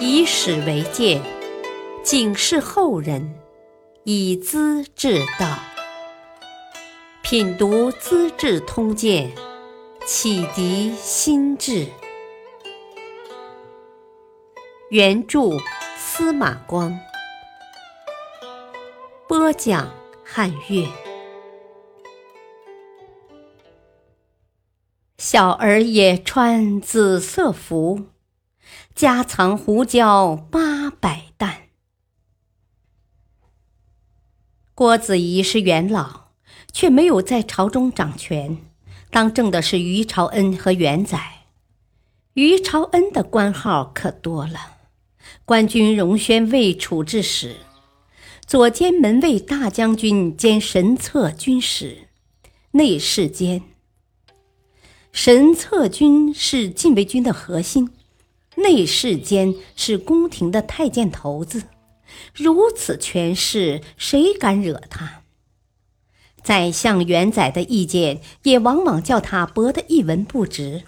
以史为鉴，警示后人，以资治道。品读《资治通鉴》，启迪心智。原著司马光，播讲汉乐。小儿也穿紫色服，家藏胡椒八百担。郭子仪是元老，却没有在朝中掌权，当政的是于朝恩和元载。于朝恩的官号可多了：官军荣宣卫处置使、左监门卫大将军兼神策军使、内侍监。神策军是禁卫军的核心，内侍监是宫廷的太监头子，如此权势，谁敢惹他？宰相元载的意见也往往叫他驳得一文不值，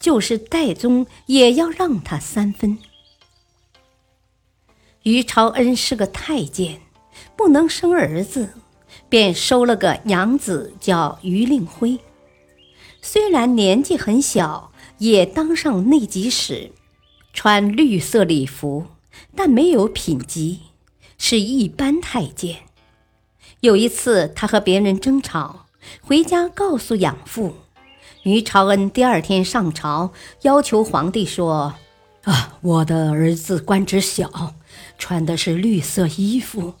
就是代宗也要让他三分。于朝恩是个太监，不能生儿子，便收了个养子，叫于令辉。虽然年纪很小，也当上内集使，穿绿色礼服，但没有品级，是一般太监。有一次，他和别人争吵，回家告诉养父，于朝恩第二天上朝，要求皇帝说：“啊，我的儿子官职小，穿的是绿色衣服，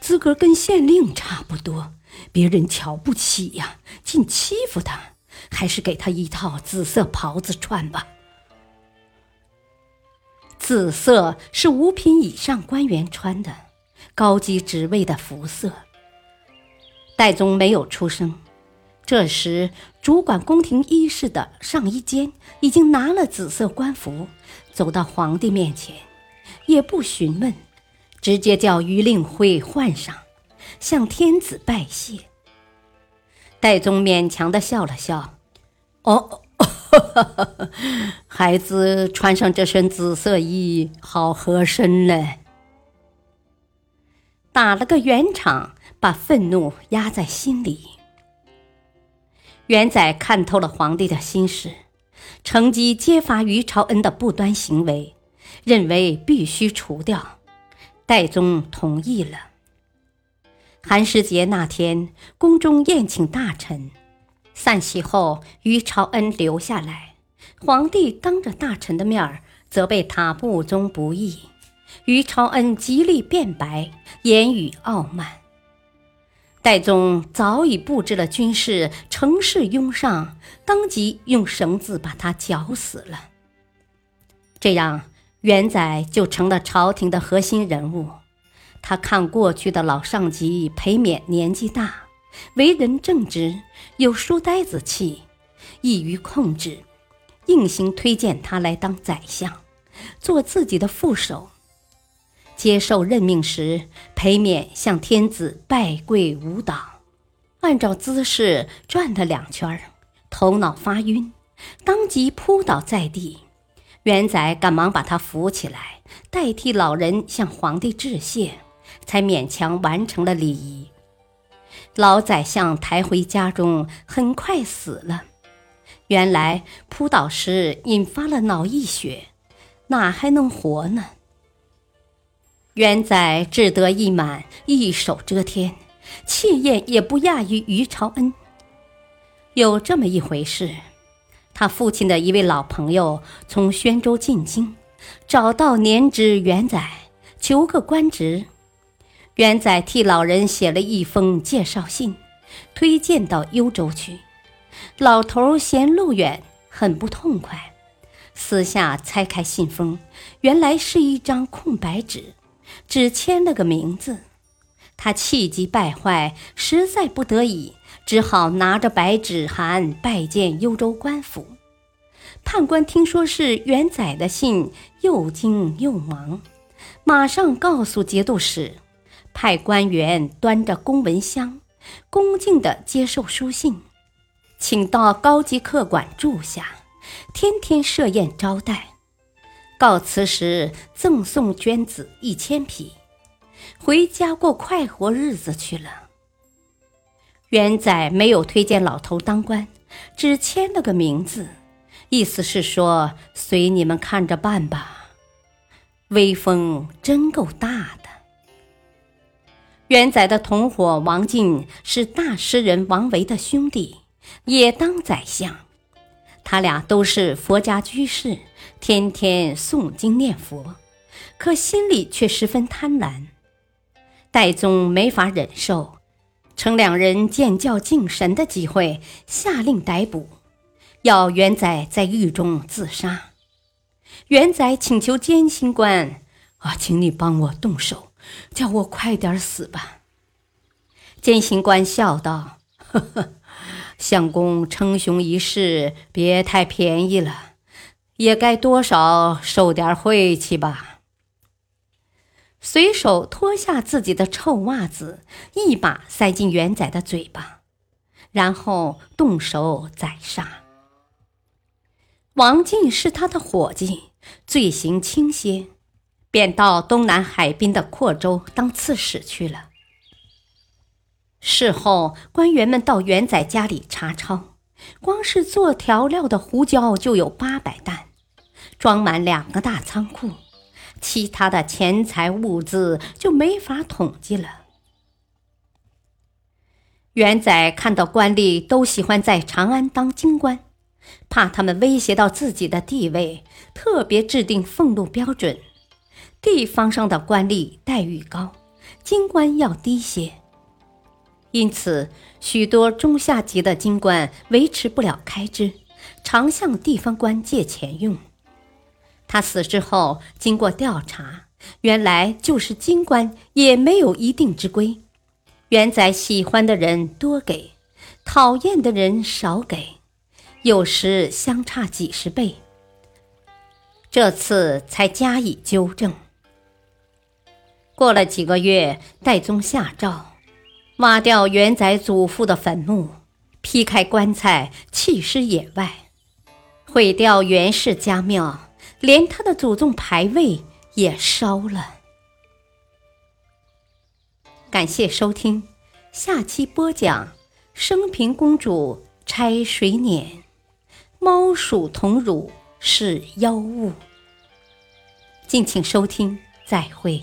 资格跟县令差不多，别人瞧不起呀，竟欺负他。”还是给他一套紫色袍子穿吧。紫色是五品以上官员穿的，高级职位的服色。戴宗没有出声。这时，主管宫廷衣饰的上衣监已经拿了紫色官服，走到皇帝面前，也不询问，直接叫于令辉换上，向天子拜谢。戴宗勉强的笑了笑。哦，孩子穿上这身紫色衣，好合身嘞！打了个圆场，把愤怒压在心里。元载看透了皇帝的心事，乘机揭发于朝恩的不端行为，认为必须除掉。代宗同意了。寒食节那天，宫中宴请大臣。散席后，于朝恩留下来。皇帝当着大臣的面责备他不忠不义，于朝恩极力辩白，言语傲慢。戴宗早已布置了军士，乘势拥上，当即用绳子把他绞死了。这样，元载就成了朝廷的核心人物。他看过去的老上级裴冕年纪大。为人正直，有书呆子气，易于控制，硬行推荐他来当宰相，做自己的副手。接受任命时，裴冕向天子拜跪舞蹈，按照姿势转了两圈，头脑发晕，当即扑倒在地。元载赶忙把他扶起来，代替老人向皇帝致谢，才勉强完成了礼仪。老宰相抬回家中，很快死了。原来扑倒时引发了脑溢血，哪还能活呢？元载志得意满，一手遮天，气焰也不亚于于朝恩。有这么一回事：他父亲的一位老朋友从宣州进京，找到年知元载，求个官职。元载替老人写了一封介绍信，推荐到幽州去。老头嫌路远，很不痛快，私下拆开信封，原来是一张空白纸，只签了个名字。他气急败坏，实在不得已，只好拿着白纸函拜见幽州官府。判官听说是元载的信，又惊又忙，马上告诉节度使。派官员端着公文箱，恭敬地接受书信，请到高级客馆住下，天天设宴招待。告辞时赠送绢子一千匹，回家过快活日子去了。元载没有推荐老头当官，只签了个名字，意思是说随你们看着办吧。威风真够大的。元载的同伙王进是大诗人王维的兄弟，也当宰相。他俩都是佛家居士，天天诵经念佛，可心里却十分贪婪。戴宗没法忍受。趁两人见教敬神的机会，下令逮捕，要元载在狱中自杀。元载请求监刑官：“啊，请你帮我动手，叫我快点死吧。”监刑官笑道：“呵呵，相公称雄一世，别太便宜了，也该多少受点晦气吧。”随手脱下自己的臭袜子，一把塞进元仔的嘴巴，然后动手宰杀。王进是他的伙计，罪行轻些，便到东南海滨的阔州当刺史去了。事后，官员们到元仔家里查抄，光是做调料的胡椒就有八百担，装满两个大仓库。其他的钱财物资就没法统计了。元载看到官吏都喜欢在长安当京官，怕他们威胁到自己的地位，特别制定俸禄标准：地方上的官吏待遇高，京官要低些。因此，许多中下级的京官维持不了开支，常向地方官借钱用。他死之后，经过调查，原来就是京官也没有一定之规。元载喜欢的人多给，讨厌的人少给，有时相差几十倍。这次才加以纠正。过了几个月，代宗下诏，挖掉元宰祖父的坟墓，劈开棺材弃尸野外，毁掉元氏家庙。连他的祖宗牌位也烧了。感谢收听，下期播讲升平公主拆水碾，猫鼠同乳是妖物。敬请收听，再会。